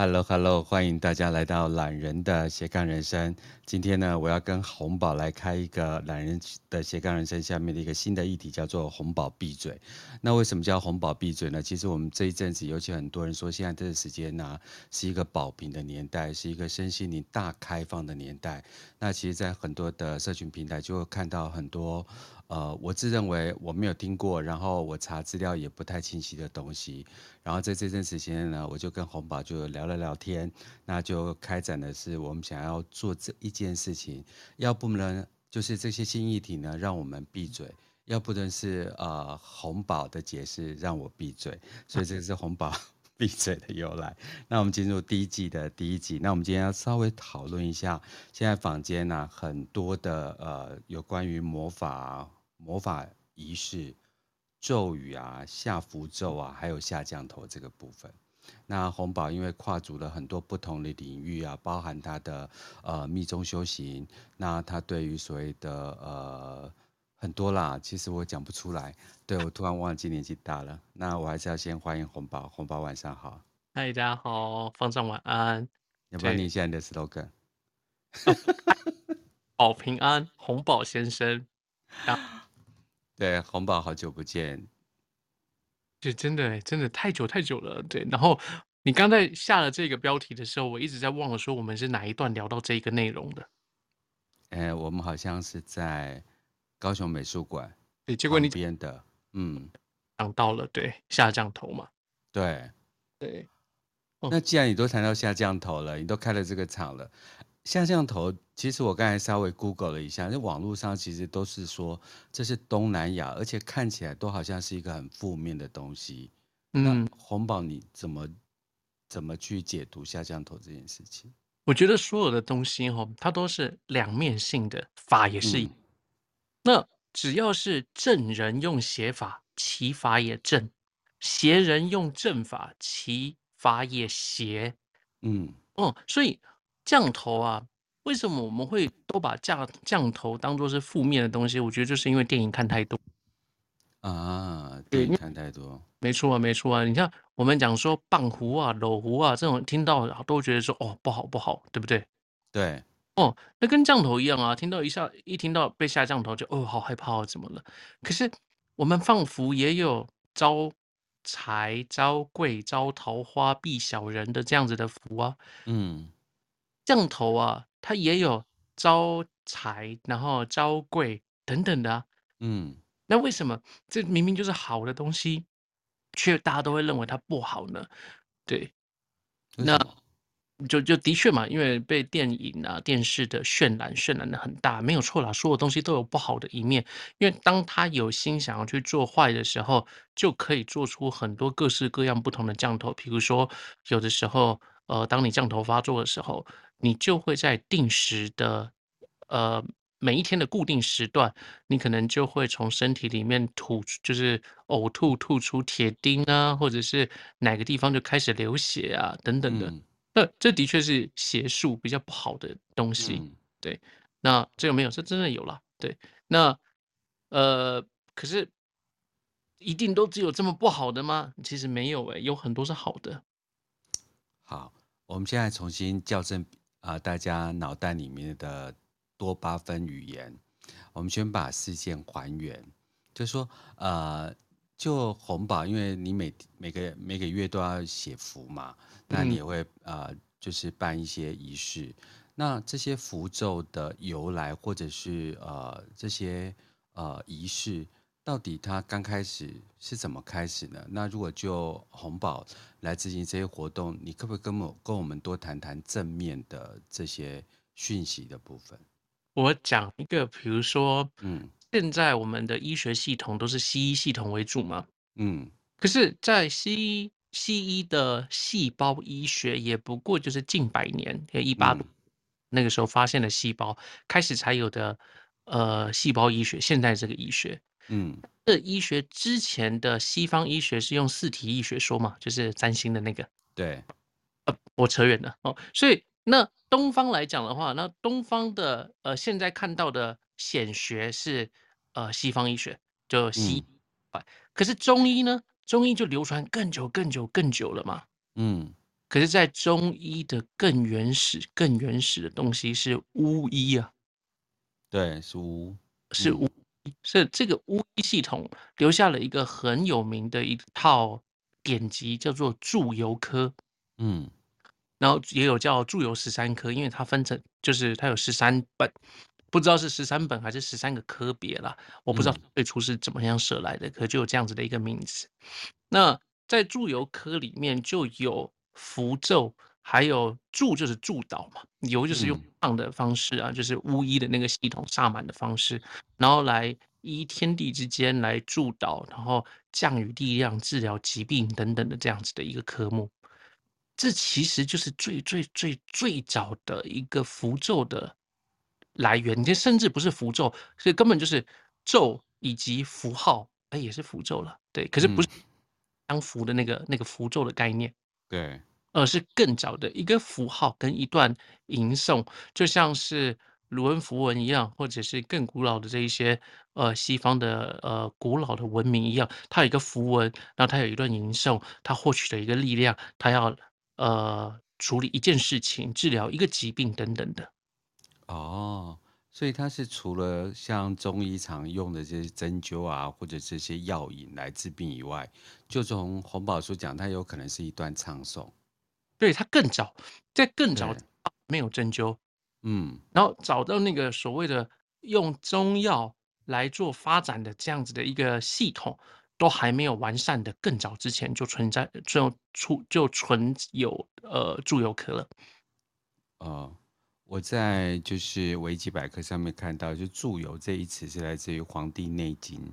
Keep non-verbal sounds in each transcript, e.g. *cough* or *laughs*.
Hello，Hello，欢迎大家来到懒人的斜杠人生。今天呢，我要跟红宝来开一个懒人的斜杠人生下面的一个新的议题，叫做“红宝闭嘴”。那为什么叫“红宝闭嘴”呢？其实我们这一阵子，尤其很多人说，现在这个时间呢、是一个宝瓶的年代，是一个身心灵大开放的年代。那其实，在很多的社群平台，就会看到很多。呃，我自认为我没有听过，然后我查资料也不太清晰的东西，然后在这阵时间呢，我就跟红宝就聊了聊天，那就开展的是我们想要做这一件事情，要不呢就是这些新议题呢让我们闭嘴，要不呢是呃红宝的解释让我闭嘴，所以这是红宝 *laughs* 闭嘴的由来。那我们进入第一季的第一集，那我们今天要稍微讨论一下，现在坊间呢、很多的呃有关于魔法、魔法仪式、咒语啊、下符咒啊，还有下降头这个部分。那红宝因为跨足了很多不同的领域啊，包含他的呃密宗修行，那他对于所谓的呃很多啦，其实我讲不出来。对，我突然忘记年纪大了，那我还是要先欢迎红宝。红宝晚上好，嗨，大家好，方丈晚安。要不要念一下你的 slogan？*laughs* 保平安，红宝先生。*laughs* 对，红宝好久不见，就真的真的太久太久了。对，然后你刚才下了这个标题的时候，我一直在忘了说我们是哪一段聊到这个内容的。哎，我们好像是在高雄美术馆，对，结果你编的，嗯，讲到了，对，下降头嘛，对对。那既然你都谈到下降头了，你都开了这个场了。下降头，其实我刚才稍微 Google 了一下，那网络上其实都是说这是东南亚，而且看起来都好像是一个很负面的东西。嗯，那红宝你怎么怎么去解读下降头这件事情？我觉得所有的东西哈，它都是两面性的，法也是。嗯、那只要是正人用邪法，其法也正；邪人用正法，其法也邪。嗯，哦，所以。降头啊，为什么我们会都把降降头当做是负面的东西？我觉得就是因为电影看太多啊，电影看太多，没错啊，没错啊。你看我们讲说棒符啊、搂符啊这种，听到都觉得说哦不好不好，对不对？对，哦，那跟降头一样啊，听到一下一听到被下降头就哦好害怕啊，怎么了？可是我们放福也有招财、招贵、招桃花、避小人的这样子的福啊，嗯。降头啊，它也有招财，然后招贵等等的啊。嗯，那为什么这明明就是好的东西，却大家都会认为它不好呢？对，那就就的确嘛，因为被电影啊、电视的渲染渲染的很大，没有错啦。所有东西都有不好的一面，因为当他有心想要去做坏的时候，就可以做出很多各式各样不同的降头。比如说，有的时候，呃，当你降头发作的时候。你就会在定时的，呃，每一天的固定时段，你可能就会从身体里面吐，就是呕吐吐出铁钉啊，或者是哪个地方就开始流血啊，等等的。那、嗯、这的确是邪术比较不好的东西。嗯、对，那这个没有，这真的有了。对，那呃，可是一定都只有这么不好的吗？其实没有诶、欸，有很多是好的。好，我们现在重新校正。啊、呃，大家脑袋里面的多巴分语言，我们先把事件还原，就是说，呃，就红宝，因为你每每个每个月都要写符嘛，那你也会呃，就是办一些仪式，那这些符咒的由来，或者是呃这些呃仪式。到底他刚开始是怎么开始呢？那如果就红宝来执行这些活动，你可不可以跟我跟我们多谈谈正面的这些讯息的部分？我讲一个，比如说，嗯，现在我们的医学系统都是西医系统为主嘛，嗯，可是，在西医西医的细胞医学也不过就是近百年，一八那个时候发现了细胞，开始才有的呃细胞医学，现在这个医学。嗯，这医学之前的西方医学是用四体医学说嘛，就是占星的那个。对，呃，我扯远了哦。所以那东方来讲的话，那东方的呃现在看到的显学是呃西方医学，就西医。嗯。可是中医呢？中医就流传更久、更久、更久了嘛。嗯，可是，在中医的更原始、更原始的东西是巫医啊，对，是巫，是巫，嗯、是这个巫医系统留下了一个很有名的一套典籍，叫做《祝由科》。嗯，然后也有叫《祝由十三科》，因为它分成就是它有十三本，不知道是十三本还是十三个科别啦，我不知道最初是怎么样设来的，嗯、可就有这样子的一个名字。那在《祝由科》里面就有。符咒，还有祝就是祝祷嘛，由就是用唱的方式啊，嗯、就是巫医的那个系统萨满的方式，然后来依天地之间来祝祷，然后降雨力量、治疗疾病等等的这样子的一个科目。这其实就是最最最最早的一个符咒的来源，这甚至不是符咒，所以根本就是咒以及符号，哎，也是符咒了，对，可是不是相符的那个、嗯、那个符咒的概念，对。而是更早的一个符号跟一段吟诵，就像是卢恩符文一样，或者是更古老的这一些呃西方的呃古老的文明一样，它有一个符文，然后它有一段吟诵，它获取的一个力量，它要呃处理一件事情、治疗一个疾病等等的。哦，所以它是除了像中医常用的这些针灸啊，或者这些药引来治病以外，就从泓葆所讲，它有可能是一段唱诵。对，他更早，在更早没有针灸，嗯，然后找到那个所谓的用中药来做发展的这样子的一个系统，都还没有完善的，更早之前就存在，就出就存有呃祝由科了。呃，我在就是维基百科上面看到，就祝由这一词是来自于《黄帝内经》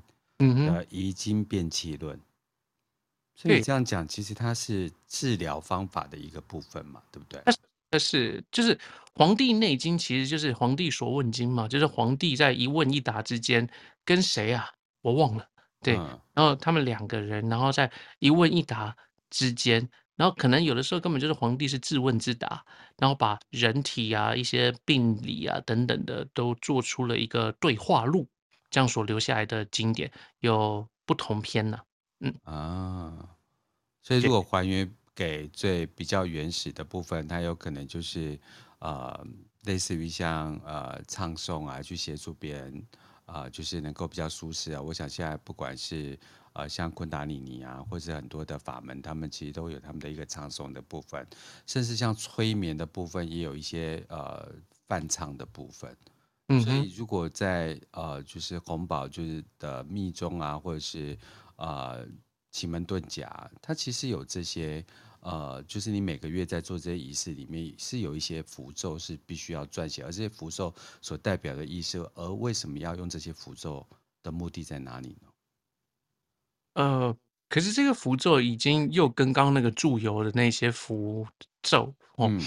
的《遗经辨气论》。所以这样讲，其实它是治疗方法的一个部分嘛，对不对？它是，就是《黄帝内经》，其实就是《黄帝所问经》嘛，就是皇帝在一问一答之间跟谁啊？我忘了。对，嗯、然后他们两个人，然后在一问一答之间，然后可能有的时候根本就是皇帝是自问自答，然后把人体啊、一些病理啊等等的都做出了一个对话录，这样所留下来的经典有不同篇呢、啊。嗯啊，所以如果还原给最比较原始的部分，它有可能就是呃，类似于像呃唱诵啊，去协助别人啊、呃，就是能够比较舒适啊。我想现在不管是呃像昆达里尼啊，或者很多的法门，他们其实都有他们的一个唱诵的部分，甚至像催眠的部分，也有一些呃泛唱的部分。嗯，所以如果在呃就是红宝就是的密宗啊，或者是呃，奇门遁甲，它其实有这些，呃，就是你每个月在做这些仪式里面，是有一些符咒是必须要撰写，而这些符咒所代表的意思，而为什么要用这些符咒的目的在哪里呢？呃，可是这个符咒已经又跟刚刚那个祝由的那些符咒哦，嗯、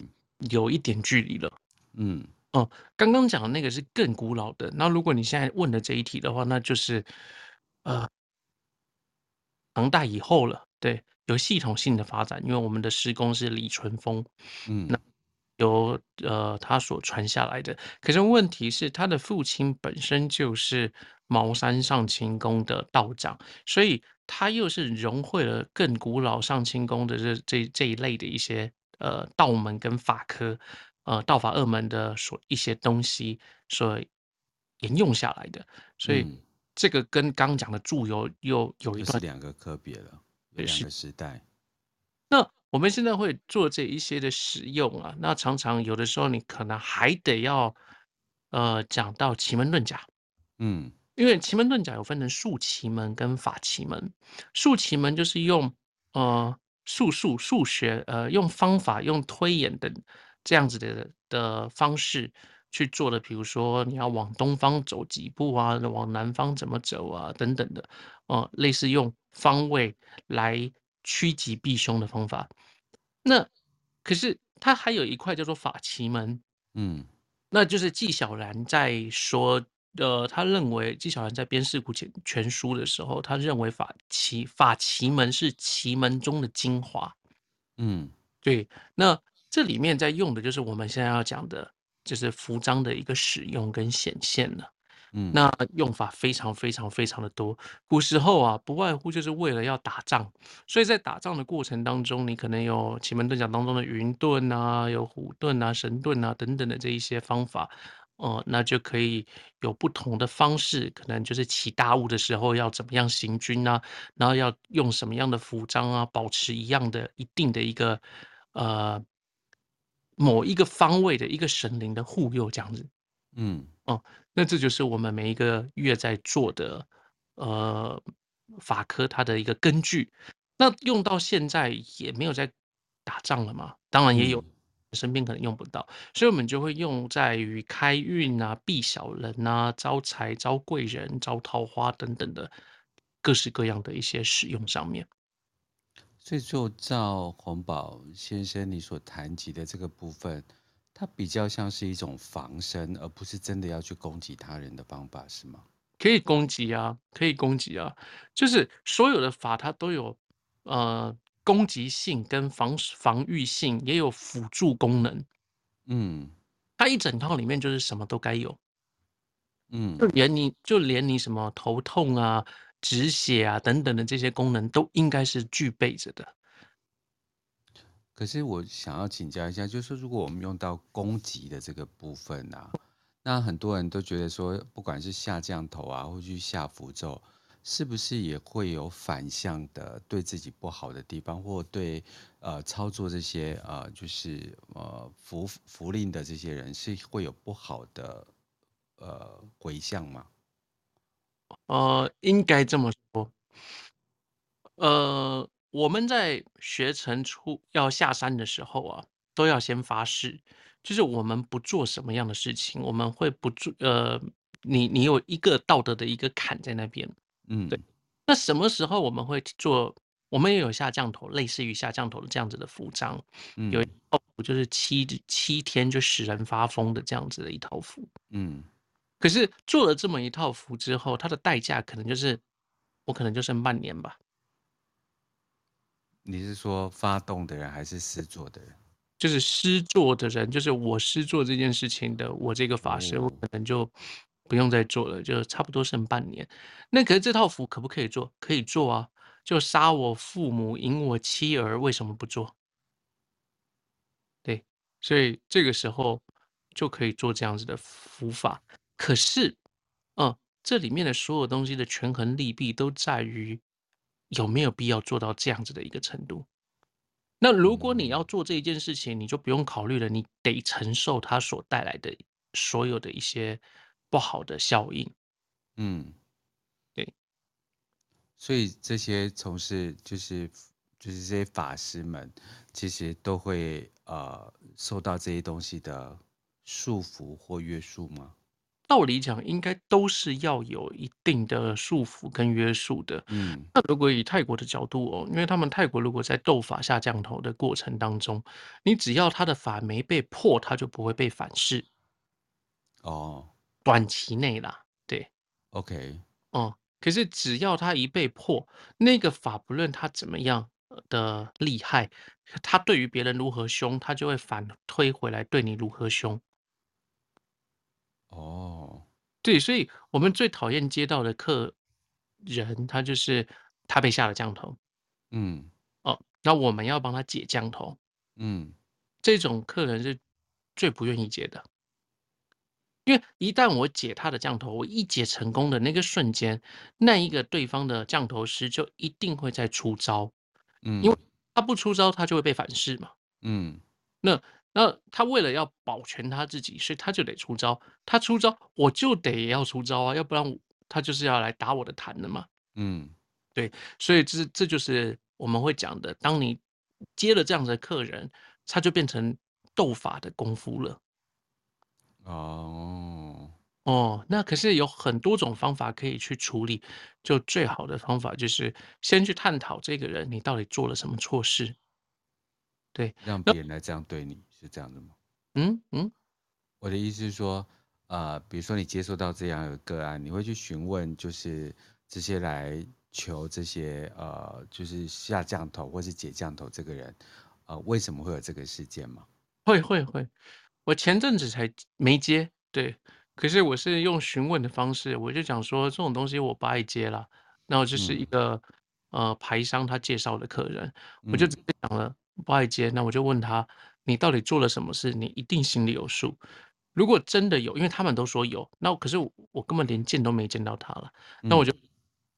有一点距离了。嗯，哦，刚刚讲的那个是更古老的，那如果你现在问的这一题的话，那就是，呃。唐代以后了，对，有系统性的发展，因为我们的师公是李淳风，嗯，那由呃他所传下来的。可是问题是，他的父亲本身就是茅山上清宫的道长，所以他又是融汇了更古老上清宫的这这这一类的一些呃道门跟法科，呃道法二门的所一些东西所沿用下来的，所以。嗯这个跟刚刚讲的注油又有一段是两个科别了，有两个时代。那我们现在会做这一些的使用啊，那常常有的时候你可能还得要呃讲到奇门遁甲，嗯，因为奇门遁甲有分成术奇门跟法奇门。术奇门就是用呃术数数学呃用方法用推演的这样子的的方式。去做的，比如说你要往东方走几步啊，往南方怎么走啊，等等的，哦、呃，类似用方位来趋吉避凶的方法。那可是它还有一块叫做法奇门，嗯，那就是纪晓岚在说，呃，他认为纪晓岚在编《四库全全书》的时候，他认为法奇法奇门是奇门中的精华，嗯，对。那这里面在用的就是我们现在要讲的。就是符章的一个使用跟显现了。嗯，那用法非常非常非常的多。古时候啊，不外乎就是为了要打仗，所以在打仗的过程当中，你可能有奇门遁甲当中的云遁啊，有虎遁啊、神遁啊等等的这一些方法，哦、呃，那就可以有不同的方式，可能就是起大雾的时候要怎么样行军啊，然后要用什么样的服装啊，保持一样的一定的一个呃某一个方位的一个神灵的护佑这样子，嗯，哦。那这就是我们每一个月在做的，呃，法科它的一个根据。那用到现在也没有在打仗了嘛，当然也有身边可能用不到，所以我们就会用在于开运啊、避小人啊、招财、招贵人、招桃花等等的各式各样的一些使用上面。所以就照洪宝先生你所谈及的这个部分。它比较像是一种防身，而不是真的要去攻击他人的方法，是吗？可以攻击啊，可以攻击啊，就是所有的法它都有呃攻击性跟防防御性，也有辅助功能。嗯，它一整套里面就是什么都该有。嗯，就连你就连你什么头痛啊、止血啊等等的这些功能，都应该是具备着的。可是我想要请教一下，就是说如果我们用到攻击的这个部分啊，那很多人都觉得说，不管是下降头啊，或去下符咒，是不是也会有反向的对自己不好的地方，或对呃操作这些呃就是呃符符令的这些人是会有不好的呃回向吗？呃，应该这么说，呃。我们在学成出要下山的时候啊，都要先发誓，就是我们不做什么样的事情，我们会不做。呃，你你有一个道德的一个坎在那边，嗯，对。那什么时候我们会做？我们也有下降头，类似于下降头的这样子的符章，嗯，有一套符就是七七天就使人发疯的这样子的一套符，嗯。可是做了这么一套符之后，它的代价可能就是我可能就剩半年吧。你是说发动的人还是施作的人？就是施作的人，就是我施作这件事情的，我这个法师，我可能就不用再做了，就差不多剩半年。那可是这套符可不可以做？可以做啊！就杀我父母，引我妻儿，为什么不做？对，所以这个时候就可以做这样子的符法。可是，嗯，这里面的所有东西的权衡利弊都在于。有没有必要做到这样子的一个程度？那如果你要做这一件事情，你就不用考虑了，你得承受它所带来的所有的一些不好的效应。嗯，对。所以这些从事就是就是这些法师们，其实都会呃受到这些东西的束缚或约束吗？道理讲，应该都是要有一定的束缚跟约束的。嗯，那如果以泰国的角度哦，因为他们泰国如果在斗法下降头的过程当中，你只要他的法没被破，他就不会被反噬。哦，短期内啦，对，OK，哦、嗯，可是只要他一被破，那个法不论他怎么样的厉害，他对于别人如何凶，他就会反推回来对你如何凶。哦，对，所以我们最讨厌接到的客人，他就是他被下了降头，嗯，哦，那我们要帮他解降头，嗯，这种客人是最不愿意接的，因为一旦我解他的降头，我一解成功的那个瞬间，那一个对方的降头师就一定会再出招，嗯，因为。他不出招，他就会被反噬嘛，嗯，那。那他为了要保全他自己，所以他就得出招。他出招，我就得要出招啊，要不然他就是要来打我的坛的嘛。嗯，对，所以这这就是我们会讲的，当你接了这样的客人，他就变成斗法的功夫了。哦哦，那可是有很多种方法可以去处理，就最好的方法就是先去探讨这个人你到底做了什么错事。对，让别人来这样对你。是这样的吗？嗯嗯，我的意思是说，呃，比如说你接收到这样的个案，你会去询问，就是这些来求这些呃，就是下降头或是解降头这个人，呃，为什么会有这个事件吗？会会会，我前阵子才没接，对，可是我是用询问的方式，我就讲说这种东西我不爱接了。那我就是一个、嗯、呃牌商他介绍的客人，我就直接讲了不爱接。那我就问他，你到底做了什么事？你一定心里有数。如果真的有，因为他们都说有，那可是我，我根本连见都没见到他了。那我就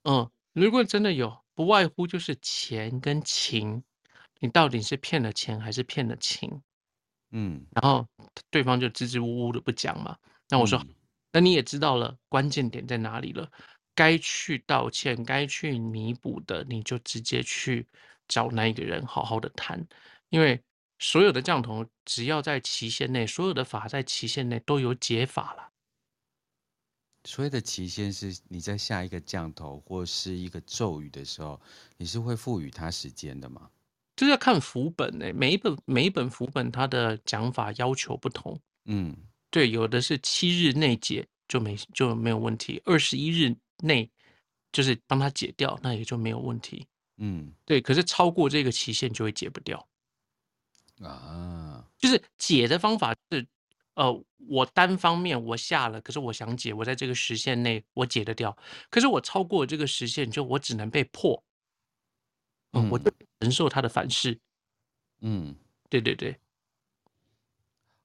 嗯，如果真的有，不外乎就是钱跟情，你到底是骗了钱还是骗了情？嗯，然后对方就支支吾吾的不讲嘛。那我说，嗯、那你也知道了关键点在哪里了，该去道歉、该去弥补的，你就直接去找那一个人好好的谈，因为所有的降头只要在期限内，所有的法在期限内都有解法了。所谓的期限是你在下一个降头或是一个咒语的时候，你是会赋予它时间的吗？这要看符本诶，每一本每一本符本它的讲法要求不同。嗯，对，有的是七日内解就没就没有问题，二十一日内就是帮他解掉，那也就没有问题。嗯，对，可是超过这个期限就会解不掉。啊，就是解的方法是，呃，我单方面我下了，可是我想解，我在这个时限内我解得掉，可是我超过这个时限，就我只能被破。嗯，我就承受他的反噬。嗯，对对对。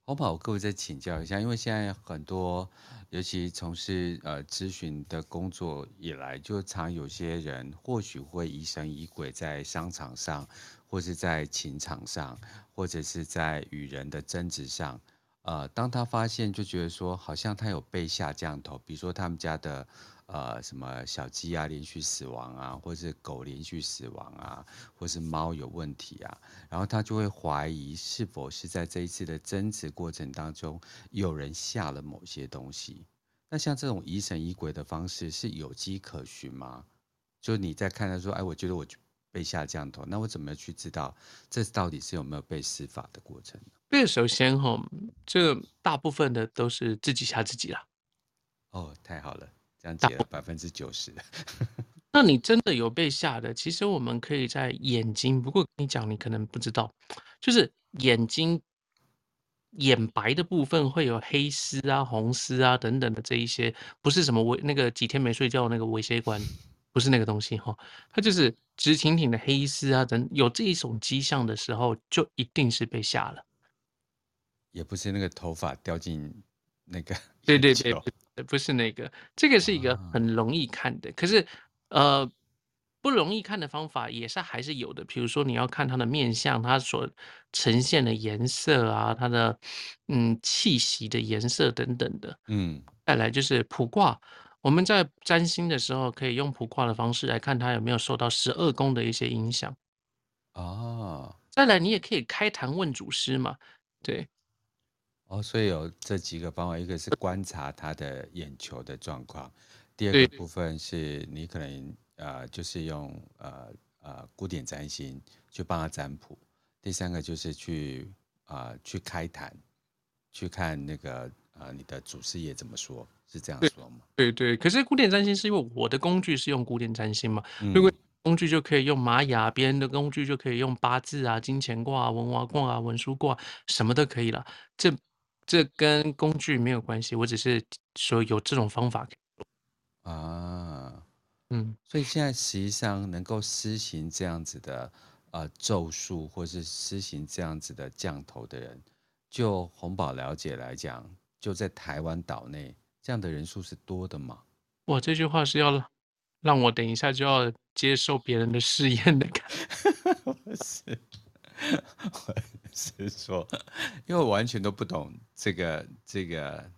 好不好？各位再请教一下，因为现在很多，尤其从事呃咨询的工作以来，就常有些人或许会疑神疑鬼，在商场上，或是在情场上，或者是在与人的争执上，呃，当他发现就觉得说，好像他有被下降头，比如说他们家的。呃，什么小鸡啊连续死亡啊，或是狗连续死亡啊，或是猫有问题啊，然后他就会怀疑是否是在这一次的争执过程当中有人下了某些东西。那像这种疑神疑鬼的方式是有迹可循吗？就你在看他说，哎，我觉得我被下降头，那我怎么去知道这到底是有没有被施法的过程？这首先哈，这大部分的都是自己吓自己啦。哦，太好了。这样解了百分之九十，*laughs* 那你真的有被吓的？其实我们可以在眼睛，不过跟你讲，你可能不知道，就是眼睛眼白的部分会有黑丝啊、红丝啊等等的这一些，不是什么微那个几天没睡觉那个微血管，不是那个东西哈，它就是直挺挺的黑丝啊等，有这一种迹象的时候，就一定是被吓了，也不是那个头发掉进那个，*laughs* 对对对。不是那个，这个是一个很容易看的，可是，呃，不容易看的方法也是还是有的。比如说，你要看它的面相，它所呈现的颜色啊，它的嗯气息的颜色等等的。嗯，再来就是卜卦，我们在占星的时候可以用卜卦的方式来看它有没有受到十二宫的一些影响。哦，再来你也可以开坛问祖师嘛，对。哦，所以有这几个方法，一个是观察他的眼球的状况，第二个部分是你可能呃就是用呃呃古典占星去帮他占卜，第三个就是去啊、呃、去开坛，去看那个呃你的祖师爷怎么说，是这样说吗？对对，可是古典占星是因为我的工具是用古典占星嘛，嗯、如果工具就可以用玛雅，别人的工具就可以用八字啊、金钱卦、啊文娃卦啊、文书卦，什么都可以了，这。这跟工具没有关系，我只是说有这种方法啊，嗯，所以现在实际上能够施行这样子的呃咒术，或是施行这样子的降头的人，就红宝了解来讲，就在台湾岛内这样的人数是多的吗？我，这句话是要让我等一下就要接受别人的试验的感觉。*laughs* 是。我是说，因为我完全都不懂这个这个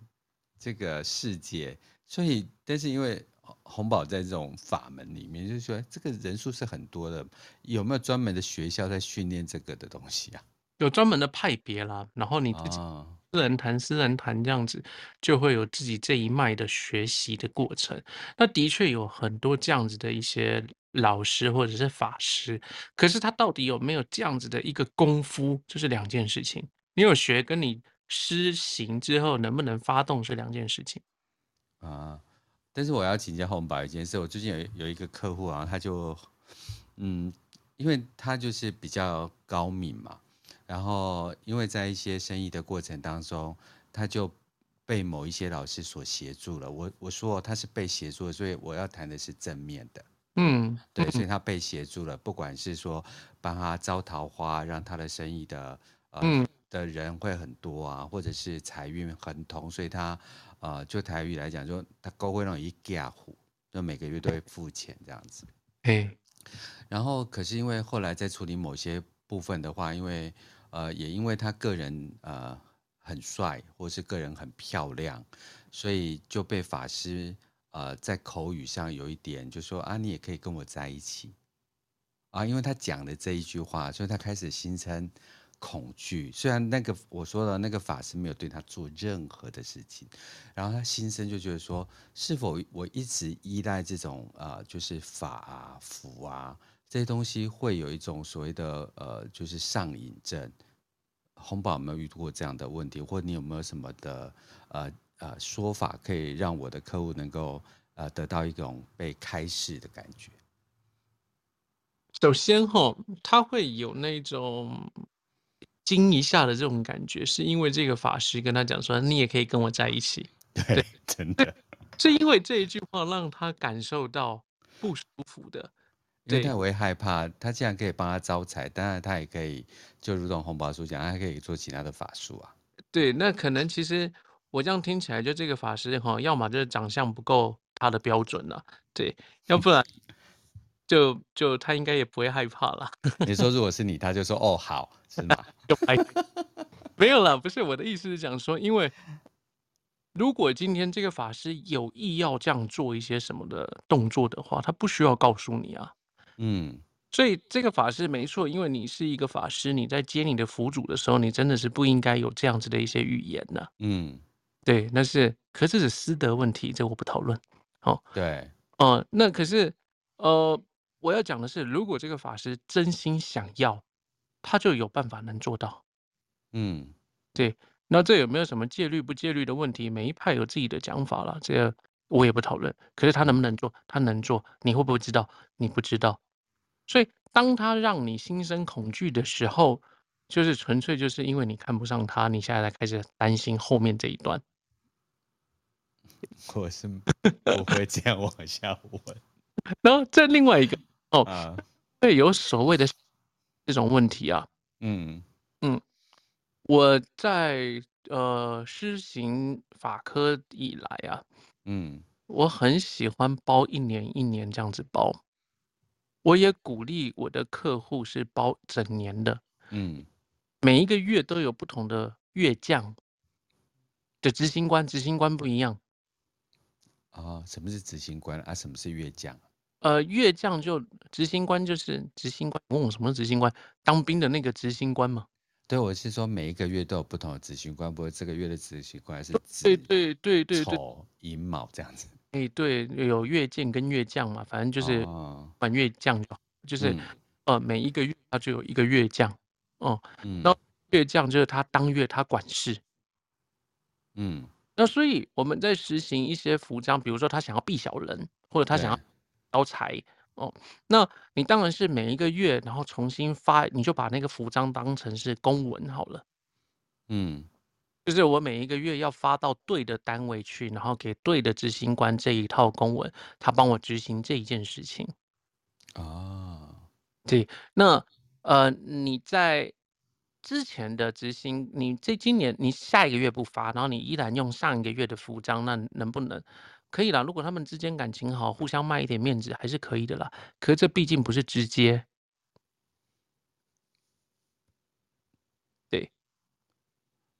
这个世界，所以但是因为红宝在这种法门里面，就是说这个人数是很多的，有没有专门的学校在训练这个的东西啊？有专门的派别啦，然后你自己私人谈私人谈这样子，就会有自己这一脉的学习的过程。那的确有很多这样子的一些。老师或者是法师，可是他到底有没有这样子的一个功夫，就是两件事情。你有学，跟你施行之后能不能发动是两件事情啊。但是我要请教泓宝一件事，我最近有有一个客户啊，他就嗯，因为他就是比较高敏嘛，然后因为在一些生意的过程当中，他就被某一些老师所协助了。我我说他是被协助的，所以我要谈的是正面的。嗯，对，所以他被协助了，不管是说帮他招桃花，让他的生意的呃、嗯、的人会很多啊，或者是财运亨通，所以他呃就台语来讲，就他高会那种一家户，就每个月都会付钱这样子。嘿，然后可是因为后来在处理某些部分的话，因为呃也因为他个人呃很帅，或是个人很漂亮，所以就被法师。呃，在口语上有一点，就说啊，你也可以跟我在一起啊，因为他讲的这一句话，所以他开始心生恐惧。虽然那个我说的那个法师没有对他做任何的事情，然后他心生就觉得说，是否我一直依赖这种呃，就是法啊、符啊这些东西，会有一种所谓的呃，就是上瘾症。红宝有没有遇过这样的问题，或你有没有什么的呃？呃，说法可以让我的客户能够呃得到一种被开示的感觉。首先哈，他会有那种惊一下的这种感觉，是因为这个法师跟他讲说，你也可以跟我在一起。*laughs* 对，对真的，是因为这一句话让他感受到不舒服的。对，因为他会害怕，他既然可以帮他招财，当然他也可以，就如同红宝书讲，他还可以做其他的法术啊。对，那可能其实。我这样听起来，就这个法师哈，要么就是长相不够他的标准了，啊，对，要不然就就他应该也不会害怕了。*laughs* 你说如果是你，他就说哦好，是吗？*laughs* 就拍没有了，不是我的意思是讲说，因为如果今天这个法师有意要这样做一些什么的动作的话，他不需要告诉你啊。嗯，所以这个法师没错，因为你是一个法师，你在接你的佛主的时候，你真的是不应该有这样子的一些语言的。嗯。对，那是，可是这是私德问题，这我不讨论。哦，对，哦、呃，那可是，呃，我要讲的是，如果这个法师真心想要，他就有办法能做到。嗯，对，那这有没有什么戒律不戒律的问题？每一派有自己的讲法了，这个我也不讨论。可是他能不能做？他能做，你会不会知道？你不知道。所以，当他让你心生恐惧的时候，就是纯粹就是因为你看不上他，你现在才开始担心后面这一段。*laughs* 我是不会这样往下问。*laughs* 然后这另外一个哦，对，有所谓的这种问题啊，嗯。嗯，我在呃施行法科以来啊，嗯，我很喜欢包一年一年这样子包，我也鼓励我的客户是包整年的，嗯，每一个月都有不同的月将的执行官，执行官不一样。哦，什么是执行官啊？什么是月将？呃，月将就执行官就是执行官。问我什么是执行官？当兵的那个执行官吗？对，我是说每一个月都有不同的执行官，不过这个月的执行官是对对对对丑寅卯这样子。哎，对，有月见跟月降嘛，反正就是管月降就好，就是、嗯、呃每一个月它就有一个月降哦，嗯，然后月降就是他当月他管事，嗯。那所以我们在实行一些符章，比如说他想要避小人，或者他想要招财哦，那你当然是每一个月，然后重新发，你就把那个符章当成是公文好了。嗯，就是我每一个月要发到对的单位去，然后给对的执行官这一套公文，他帮我执行这一件事情。啊，对，那呃你在。之前的执行，你这今年你下一个月不发，然后你依然用上一个月的服章，那能不能？可以啦，如果他们之间感情好，互相卖一点面子还是可以的啦。可是这毕竟不是直接。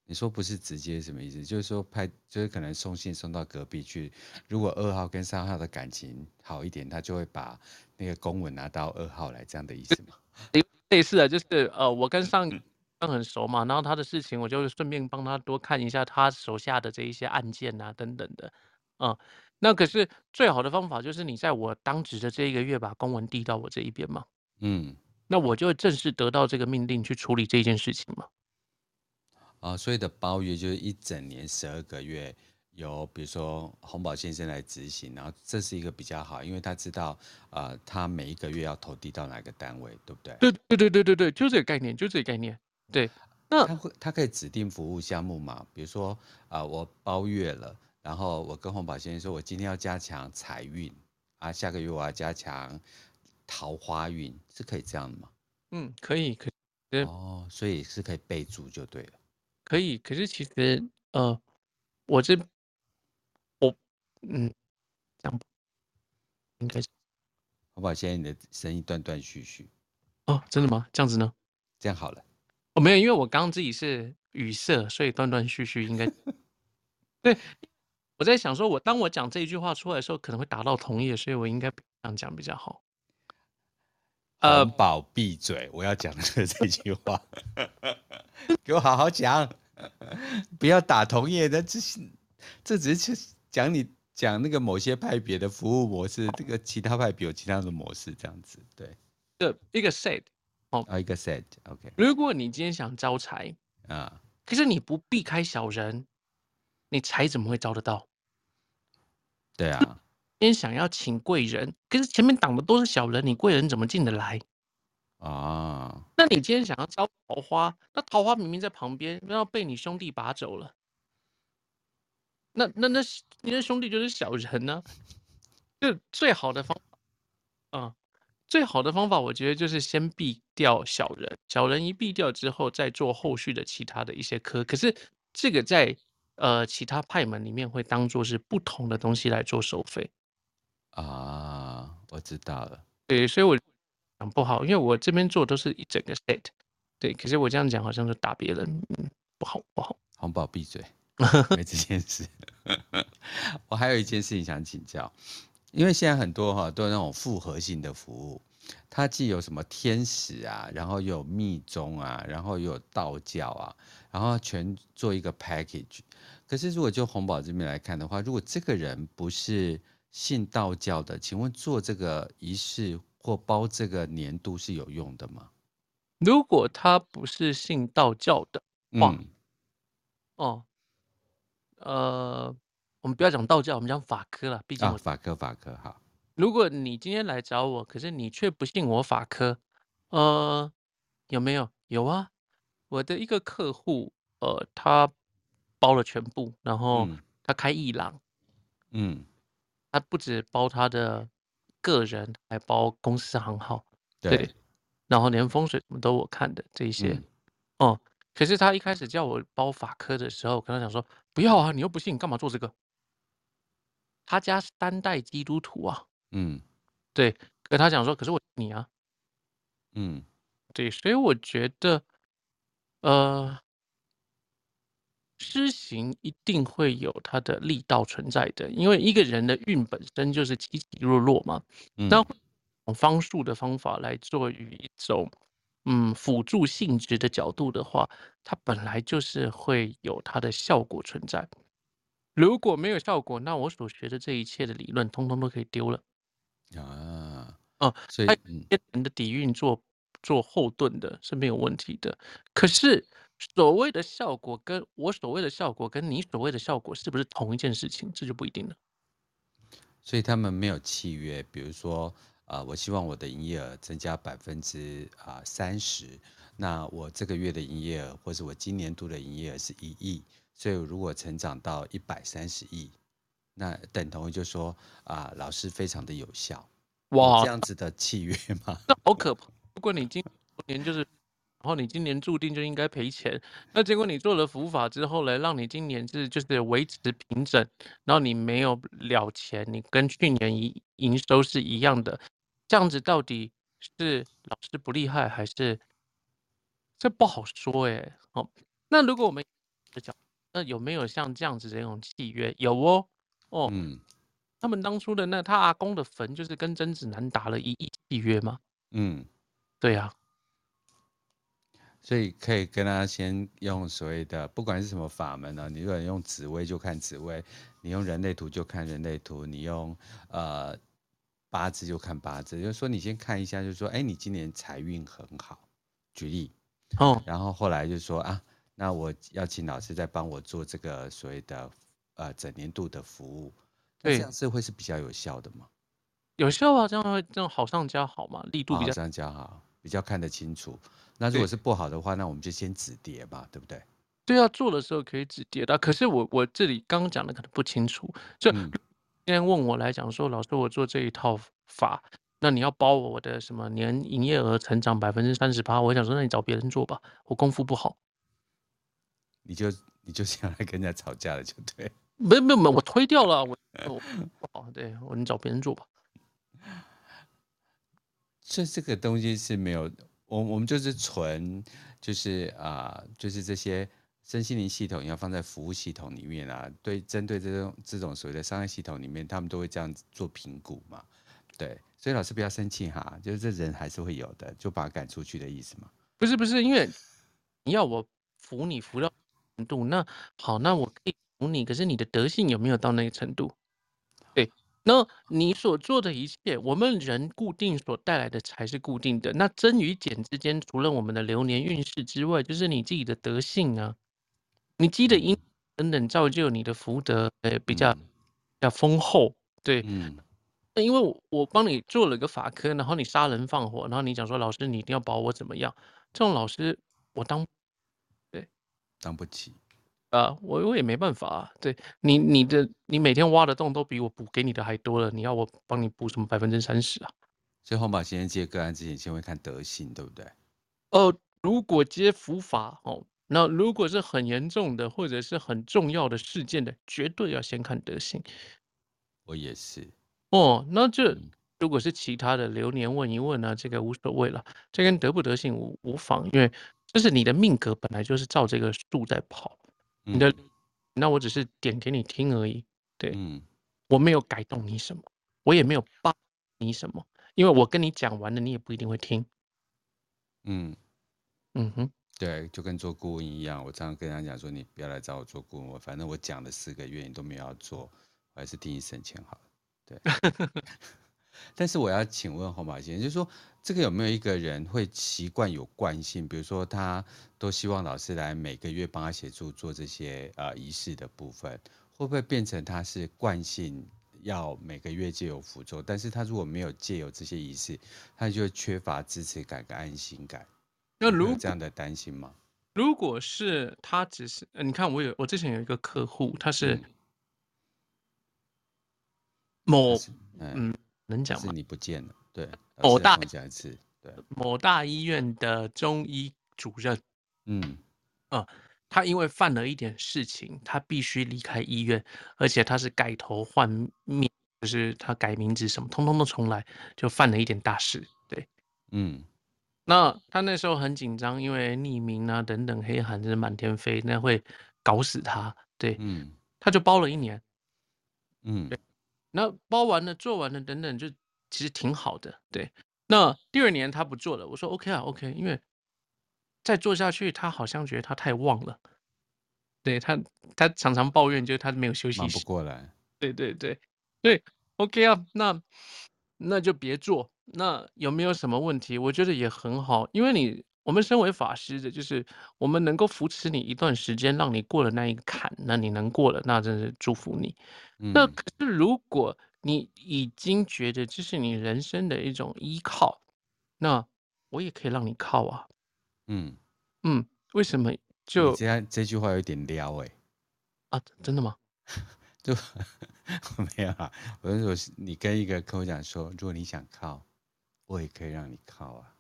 你说不是直接什么意思？就是说派，就是可能送信送到隔壁去。如果二号跟三号的感情好一点，他就会把那个公文拿到二号来，这样的意思吗？类似的，就是呃，我跟上。他很熟嘛，然后他的事情，我就顺便帮他多看一下他手下的这一些案件啊，等等的，嗯，那可是最好的方法就是你在我当值的这一个月把公文递到我这一边嘛，嗯，那我就正式得到这个命令去处理这件事情嘛。啊，所以的包月就是一整年十二个月，由比如说洪宝先生来执行，然后这是一个比较好，因为他知道，呃，他每一个月要投递到哪个单位，对不对？对对对对对对，就这个概念，就这个概念。对那他会他可以指定服务项目嘛？比如说啊、呃，我包月了，然后我跟洪宝先生说，我今天要加强财运啊，下个月我要加强桃花运，是可以这样的吗？嗯，可以，可以。哦，所以是可以备注就对了。可以，可是其实呃，我这我嗯，这样应该是。洪宝先生，你的声音断断续续。哦，真的吗？这样子呢？这样好了。哦，没有，因为我刚刚自己是语塞，所以断断续续，应该 *laughs* 对。我在想说，我当我讲这一句话出来的时候，可能会达到同意，所以我应该这样讲比较好。呃，洪宝闭嘴！我要讲的是这 *laughs* 句话，*laughs* 给我好好讲，不要打同业的，这是这只是讲你讲那个某些派别的服务模式，这个其他派别有其他的模式，这样子对。这一个 set。哦，一个 set，OK。如果你今天想招财啊，可是你不避开小人，你财怎么会招得到？对啊，今天想要请贵人，可是前面挡的都是小人，你贵人怎么进得来？啊，那你今天想要招桃花，那桃花明明在旁边，然后被你兄弟拔走了，那那那你的兄弟就是小人呢、啊？就最好的方法，啊。最好的方法，我觉得就是先避掉小人，小人一避掉之后，再做后续的其他的一些科。可是这个在呃其他派门里面会当做是不同的东西来做收费啊，我知道了。对，所以我讲不好，因为我这边做都是一整个 set。对，可是我这样讲好像是打别人，嗯，不好不好。红宝闭嘴，*laughs* 没这件事。*laughs* 我还有一件事情想请教。因为现在很多哈都有那种复合性的服务，它既有什么天使啊，然后又有密宗啊，然后又有道教啊，然后全做一个 package。可是如果就红宝这边来看的话，如果这个人不是信道教的，请问做这个仪式或包这个年度是有用的吗？如果他不是信道教的话，嗯，哦，呃。我们不要讲道教，我们讲法科了。毕竟法科法科哈。如果你今天来找我，可是你却不信我法科，呃，有没有？有啊。我的一个客户，呃，他包了全部，然后他开艺廊，嗯，他不止包他的个人，还包公司行号，对，对，然后连风水什么都我看的这一些，哦、嗯。嗯，可是他一开始叫我包法科的时候，我跟他讲说，不要啊，你又不信，你干嘛做这个？他家三代基督徒啊，嗯，对，可他讲说，可是我你啊，嗯，对，所以我觉得，呃，施行一定会有它的力道存在的，因为一个人的运本身就是起起落落嘛，那、方术的方法来做于一种嗯辅助性质的角度的话，它本来就是会有它的效果存在。如果没有效果，那我所学的这一切的理论，通通都可以丢了啊！哦，所以人的底蕴做做后盾的是没有问题的。可是所谓的效果，跟我所谓的效果，跟你所谓的效果，是不是同一件事情？这就不一定了。所以他们没有契约，比如说啊、呃，我希望我的营业额增加百分之啊三十，那我这个月的营业额，或是我今年度的营业额是一亿。所以，如果成长到一百三十亿，那等同于就说啊，老师非常的有效。哇，这样子的契约吗？那好可怕！如果你今年就是，然后你今年注定就应该赔钱，那结果你做了伏法之后呢，让你今年是就是维持平整，然后你没有了钱，你跟去年营营收是一样的，这样子到底是老师不厉害，还是这不好说哎？哦，那如果我们讲。那有没有像这样子的这种契约？有哦，哦，嗯，他们当初的那他阿公的坟，就是跟甄子丹打了一亿契约吗？嗯，对呀、啊，所以可以跟他先用所谓的，不管是什么法门呢、啊，你如果用紫薇就看紫薇，你用人类图就看人类图，你用呃八字就看八字，就是说你先看一下，就是说，哎，你今年财运很好，举例，哦，然后后来就说啊。那我要请老师再帮我做这个所谓的呃整年度的服务，对，这样是会是比较有效的吗？有效啊，这样会这样好上加好嘛，力度比较好上加好，比较看得清楚。那如果是不好的话，那我们就先止跌吧，对不对？对啊，做的时候可以止跌的。可是我我这里刚刚讲的可能不清楚，就今天问我来讲说，老师我做这一套法，那你要包我的什么年营业额成长百分之三十八？我想说，那你找别人做吧，我功夫不好。你就你就想来跟人家吵架了，就对。没有没有我推掉了，我我不好，对我你找别人做吧。*laughs* 所以这个东西是没有，我我们就是纯就是啊、就是这些。身心灵系统要放在服务系统里面啊，对，针对这种这种所谓的商业系统里面，他们都会这样子做评估嘛，对，所以老师不要生气哈，就是这人还是会有的，就把他赶出去的意思嘛。不是不是，因为你要我服你服到程度，那好，那我可以服你，可是你的德性有没有到那个程度？对，那你所做的一切，我们人固定所带来的才是固定的，那增与减之间，除了我们的流年运势之外，就是你自己的德性啊。你积的因等等，造就你的福德，呃，比较比较丰厚，对。嗯。那因为我我帮你做了个法科，然后你杀人放火，然后你讲说，老师你一定要保我怎么样？这种老师我当，对，当不起。啊，我我也没办法啊。对你你的你每天挖的洞都比我补给你的还多了，你要我帮你补什么百分之三十啊？所以红宝先生接个案之前，先会看德性，对不对？哦，如果接佛法哦。那如果是很严重的或者是很重要的事件的，绝对要先看德性。我也是。哦，那这如果是其他的流年问一问呢、啊？这个无所谓了，这跟德不德性无无妨，因为这是你的命格本来就是照这个数在跑。你的，那我只是点给你听而已。对，嗯，我没有改动你什么，我也没有帮你什么，因为我跟你讲完了，你也不一定会听。嗯，嗯哼。对，就跟做顾问一样，我常常跟他讲说，你不要来找我做顾问，我反正我讲了四个月，你都没有要做，我还是替你省钱好了。对。*laughs* 但是我要请问侯马先生，就是说这个有没有一个人会习惯有惯性，比如说他都希望老师来每个月帮他协助做这些呃仪式的部分，会不会变成他是惯性要每个月借由符咒，但是他如果没有借由这些仪式，他就会缺乏支持感跟安心感。那如果这样的担心吗？如果是他只是，你看我有我之前有一个客户，他是某嗯，嗯能讲吗？是你不见了，对，某大讲一次，对，某大医院的中医主任，嗯，啊、呃，他因为犯了一点事情，他必须离开医院，而且他是改头换面，就是他改名字什么，通通都重来，就犯了一点大事，对，嗯。那他那时候很紧张，因为匿名啊等等黑函是满天飞，那会搞死他。对，嗯，他就包了一年，嗯，对，那包完了做完了等等，就其实挺好的。对，那第二年他不做了，我说 OK 啊 OK，因为再做下去他好像觉得他太旺了，对他他常常抱怨，就是他没有休息，忙不过来。对对对对，OK 啊，那那就别做。那有没有什么问题？我觉得也很好，因为你我们身为法师的，就是我们能够扶持你一段时间，让你过了那一个坎，那你能过了，那真是祝福你。嗯、那可是如果你已经觉得这是你人生的一种依靠，那我也可以让你靠啊。嗯嗯，为什么就？这样这句话有点撩哎、欸。啊，真的吗？*laughs* 就 *laughs* 没有啊。我是说，你跟一个客户讲说，如果你想靠。我也可以让你靠啊！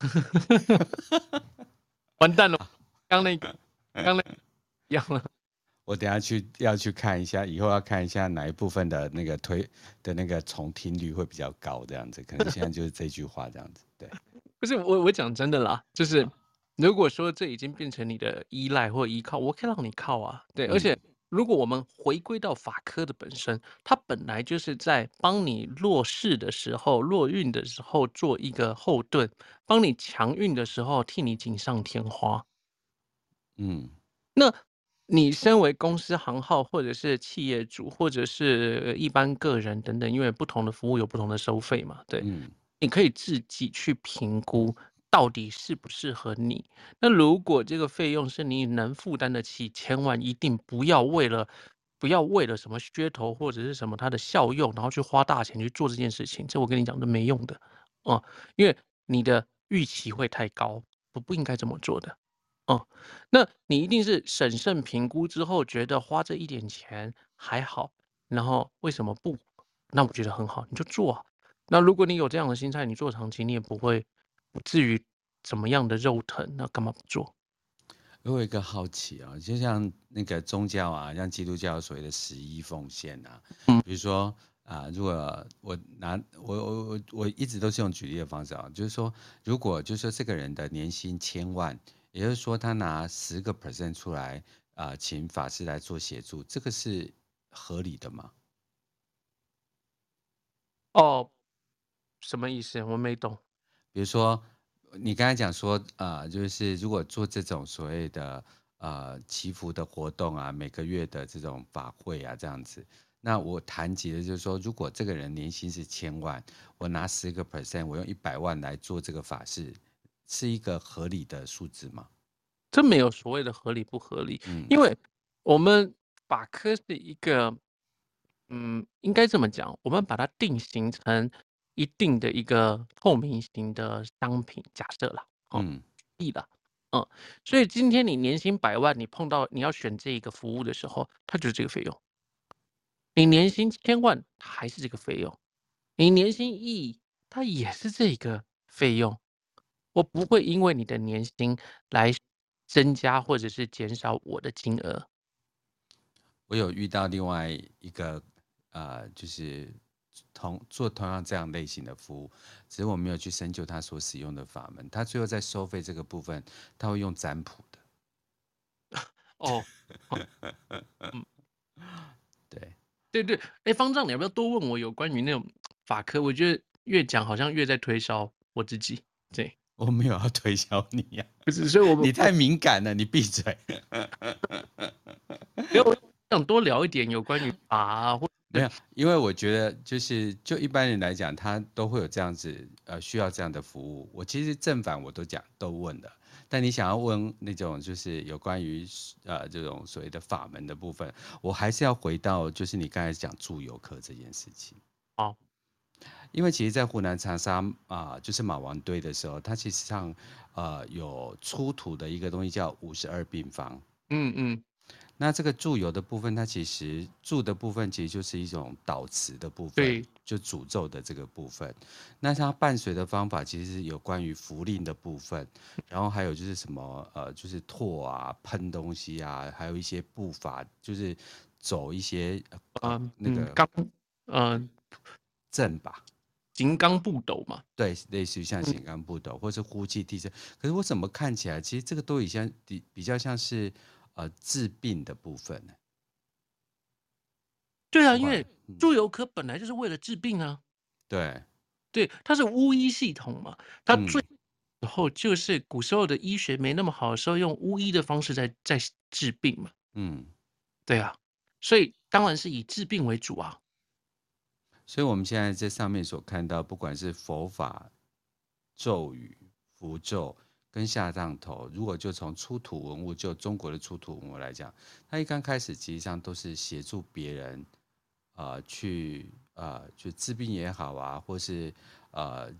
*laughs* 完蛋了，刚那个，刚那一样了。我等下去要去看一下，以后要看一下哪一部分的那个推的那个重听率会比较高，这样子。可能现在就是这句话这样子。对，不是我，我讲真的啦，就是如果说这已经变成你的依赖或依靠，我可以让你靠啊。对，而且。如果我们回归到法科的本身，它本来就是在帮你落势的时候、落运的时候做一个后盾，帮你强运的时候替你锦上添花。嗯，那你身为公司行号，或者是企业主，或者是一般个人等等，因为不同的服务有不同的收费嘛，对，嗯，你可以自己去评估。到底适不适合你？那如果这个费用是你能负担得起，千万一定不要为了不要为了什么噱头或者是什么它的效用，然后去花大钱去做这件事情。这我跟你讲都没用的哦，因为你的预期会太高，不不应该这么做的。哦，那你一定是审慎评估之后，觉得花这一点钱还好，然后为什么不？那我觉得很好，你就做啊。那如果你有这样的心态，你做长期你也不会不至于怎么样的肉疼，那干嘛不做？我有一个好奇啊，就像那个宗教啊，像基督教所谓的十一奉献啊，嗯，比如说啊，如果我拿我我我我一直都是用举例的方式啊，就是说，如果就是说这个人的年薪千万。也就是说，他拿十个 percent 出来啊、呃，请法师来做协助，这个是合理的吗？哦，什么意思？我没懂。比如说，你刚才讲说啊、呃，就是如果做这种所谓的呃祈福的活动啊，每个月的这种法会啊，这样子，那我谈及的就是说，如果这个人年薪是千万，我拿十个 percent，我用一百万来做这个法事。是一个合理的数字吗？这没有所谓的合理不合理，嗯，因为我们把科是一个，嗯，应该这么讲，我们把它定型成一定的一个透明型的商品，假设啦，嗯，意的，嗯，所以今天你年薪百万，你碰到你要选这一个服务的时候，它就是这个费用；你年薪千万，它还是这个费用；你年薪一亿，它也是这个费用。我不会因为你的年薪来增加或者是减少我的金额。我有遇到另外一个呃，就是同做同样这样类型的服务，只是我没有去深究他所使用的法门。他最后在收费这个部分，他会用占卜的。*laughs* 哦，嗯，对对对，哎，方丈，你要不要多问我有关于那种法科？我觉得越讲好像越在推销我自己。对。我没有要推销你呀、啊，不是，所以我你太敏感了，你闭嘴。*laughs* 因为我想多聊一点有关于啊，或没有，因为我觉得就是就一般人来讲，他都会有这样子呃需要这样的服务。我其实正反我都讲都问的，但你想要问那种就是有关于呃这种所谓的法门的部分，我还是要回到就是你刚才讲住游客这件事情。好。因为其实，在湖南长沙啊、呃，就是马王堆的时候，它其实上呃有出土的一个东西叫五十二病方。嗯嗯。那这个祝由的部分，它其实祝的部分其实就是一种导词的部分，对，就诅咒的这个部分。那它伴随的方法其实是有关于符令的部分，然后还有就是什么呃，就是唾啊、喷东西啊，还有一些步伐，就是走一些呃、嗯、那个刚嗯阵吧。金刚不斗嘛，对，类似于像金刚不斗，或是呼气提升。可是我怎么看起来，其实这个都已经比比较像是呃治病的部分呢？对啊，因为祝由科本来就是为了治病啊。对，对，它是巫医系统嘛，它最后就是古时候的医学没那么好的时候，用巫医的方式在在治病嘛。嗯，对啊，所以当然是以治病为主啊。所以，我们现在在上面所看到，不管是佛法、咒语、符咒跟下葬头，如果就从出土文物，就中国的出土文物来讲，它一刚开始实际上都是协助别人，呃，去呃，就治病也好啊，或是呃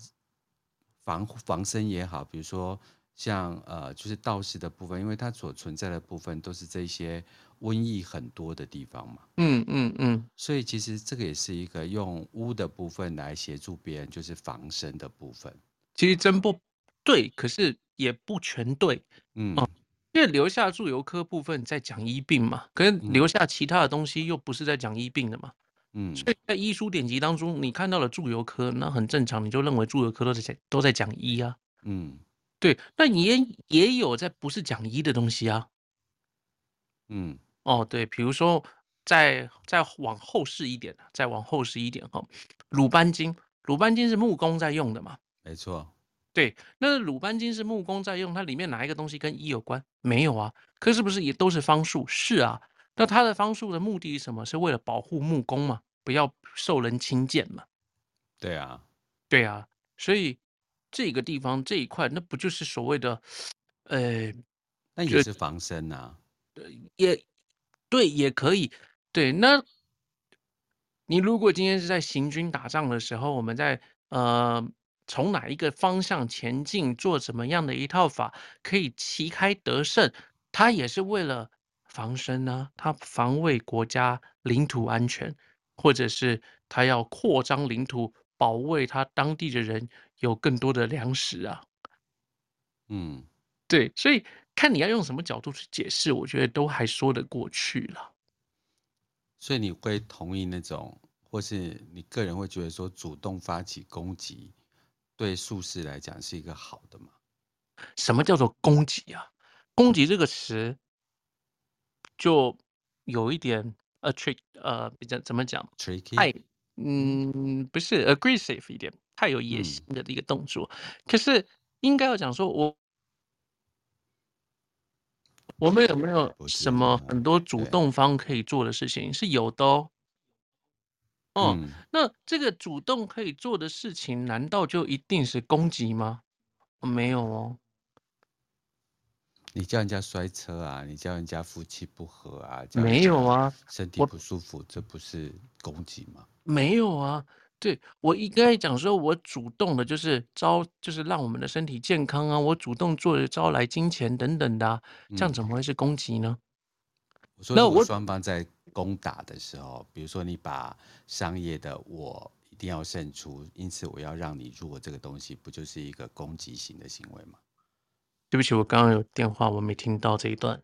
防防身也好，比如说像呃，就是道士的部分，因为它所存在的部分都是这些。瘟疫很多的地方嘛，嗯嗯嗯，所以其实这个也是一个用巫的部分来协助别人，就是防身的部分。其实真不对，可是也不全对，嗯，因为留下祝由科部分在讲医病嘛，可是留下其他的东西又不是在讲医病的嘛，嗯，所以在医书典籍当中，你看到了祝由科，那很正常，你就认为祝由科都在讲都在讲医啊，嗯，对，那也也有在不是讲医的东西啊，嗯。哦，对，比如说再再往后世一点，再往后世一点哈，鲁班经，鲁班经是木工在用的嘛？没错，对，那鲁班经是木工在用，它里面哪一个东西跟一有关？没有啊，可是不是也都是方术？是啊，那它的方术的目的是什么？是为了保护木工嘛，不要受人轻贱嘛？对啊，对啊，所以这个地方这一块，那不就是所谓的，呃，那也是防身呐、啊，也。对，也可以。对，那你如果今天是在行军打仗的时候，我们在呃从哪一个方向前进，做怎么样的一套法可以旗开得胜，它也是为了防身呢、啊，他防卫国家领土安全，或者是它要扩张领土，保卫它当地的人有更多的粮食啊。嗯，对，所以看你要用什么角度去解释，我觉得都还说得过去了。所以你会同意那种，或是你个人会觉得说，主动发起攻击？对术士来讲是一个好的吗？什么叫做攻击啊？攻击这个词就有一点呃 trick，呃，比较怎么讲？tricky，太嗯，不是 aggressive 一点，太有野心的一个动作。嗯、可是应该要讲说，我我们有没有什么很多主动方可以做的事情？是有的哦。哦、嗯，那这个主动可以做的事情，难道就一定是攻击吗？没有哦。你叫人家摔车啊，你叫人家夫妻不和啊，没有啊，身体不舒服，这不是攻击吗？没有啊，对，我应该讲说，我主动的就是招，就是让我们的身体健康啊，我主动做的招来金钱等等的、啊，这样怎么会是攻击呢？我说，如果双方在。攻打的时候，比如说你把商业的我一定要胜出，因此我要让你弱，这个东西不就是一个攻击型的行为吗？对不起，我刚刚有电话，我没听到这一段。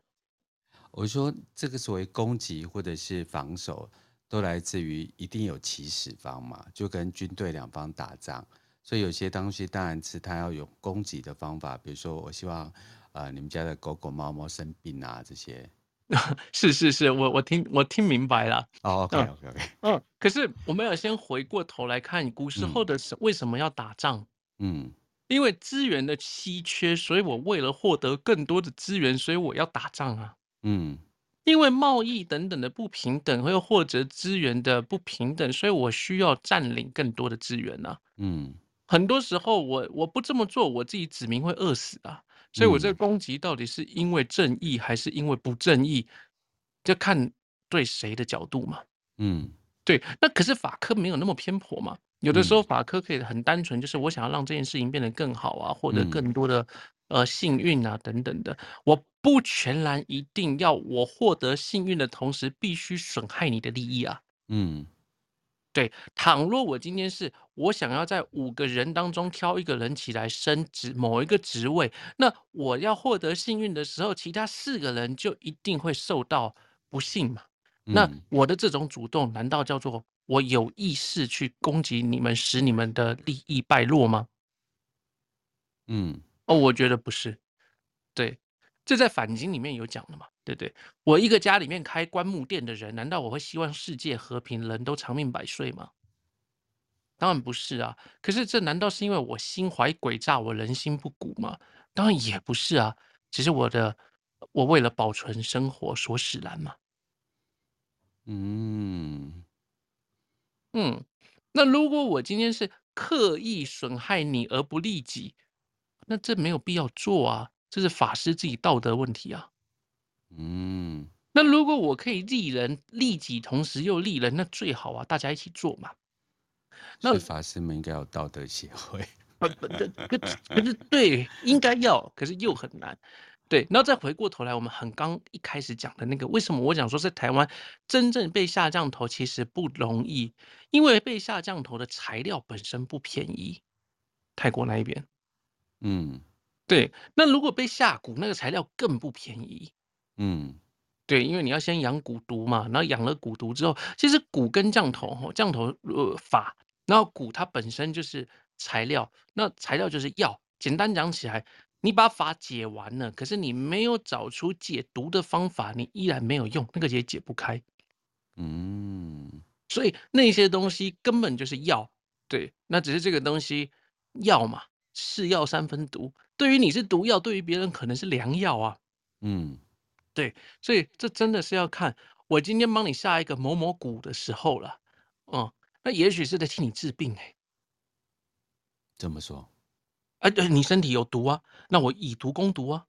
我说这个所谓攻击或者是防守，都来自于一定有起始方嘛，就跟军队两方打仗，所以有些东西当然是他要有攻击的方法，比如说我希望呃你们家的狗狗猫猫生病啊这些。*laughs* 是是是，我我听我听明白了。哦、oh，OK OK OK。嗯，可是我们要先回过头来看古时候的为什么要打仗？嗯，因为资源的稀缺，所以我为了获得更多的资源，所以我要打仗啊。嗯，因为贸易等等的不平等，或者获得资源的不平等，所以我需要占领更多的资源啊。嗯，很多时候我我不这么做，我自己子民会饿死啊。所以，我这个攻击到底是因为正义还是因为不正义，就看对谁的角度嘛。嗯，对。那可是法科没有那么偏颇嘛。有的时候法科可以很单纯，就是我想要让这件事情变得更好啊，获得更多的呃幸运啊等等的。我不全然一定要我获得幸运的同时，必须损害你的利益啊。嗯。对，倘若我今天是我想要在五个人当中挑一个人起来升职某一个职位，那我要获得幸运的时候，其他四个人就一定会受到不幸嘛？那我的这种主动，难道叫做我有意识去攻击你们，使你们的利益败落吗？嗯，哦，我觉得不是，对。这在反经里面有讲的嘛，对不对？我一个家里面开棺木店的人，难道我会希望世界和平，人都长命百岁吗？当然不是啊。可是这难道是因为我心怀诡诈，我人心不古吗？当然也不是啊。只是我的，我为了保存生活所使然嘛。嗯嗯。那如果我今天是刻意损害你而不利己，那这没有必要做啊。这是法师自己道德问题啊，嗯，那如果我可以利人利己，同时又利人，那最好啊，大家一起做嘛。那法师们应该有道德协会，可可是对，应该要，可是又很难。对，然后再回过头来，我们很刚一开始讲的那个，为什么我讲说在台湾真正被下降头其实不容易，因为被下降头的材料本身不便宜，泰国那一边，嗯。对，那如果被下蛊，那个材料更不便宜。嗯，对，因为你要先养蛊毒嘛，然后养了蛊毒之后，其实蛊跟降头，降头呃法，然后蛊它本身就是材料，那材料就是药。简单讲起来，你把法解完了，可是你没有找出解毒的方法，你依然没有用，那个也解不开。嗯，所以那些东西根本就是药。对，那只是这个东西药嘛，是药三分毒。对于你是毒药，对于别人可能是良药啊。嗯，对，所以这真的是要看我今天帮你下一个某某蛊的时候了。嗯，那也许是在替你治病哎。怎么说？哎，对，你身体有毒啊，那我以毒攻毒啊。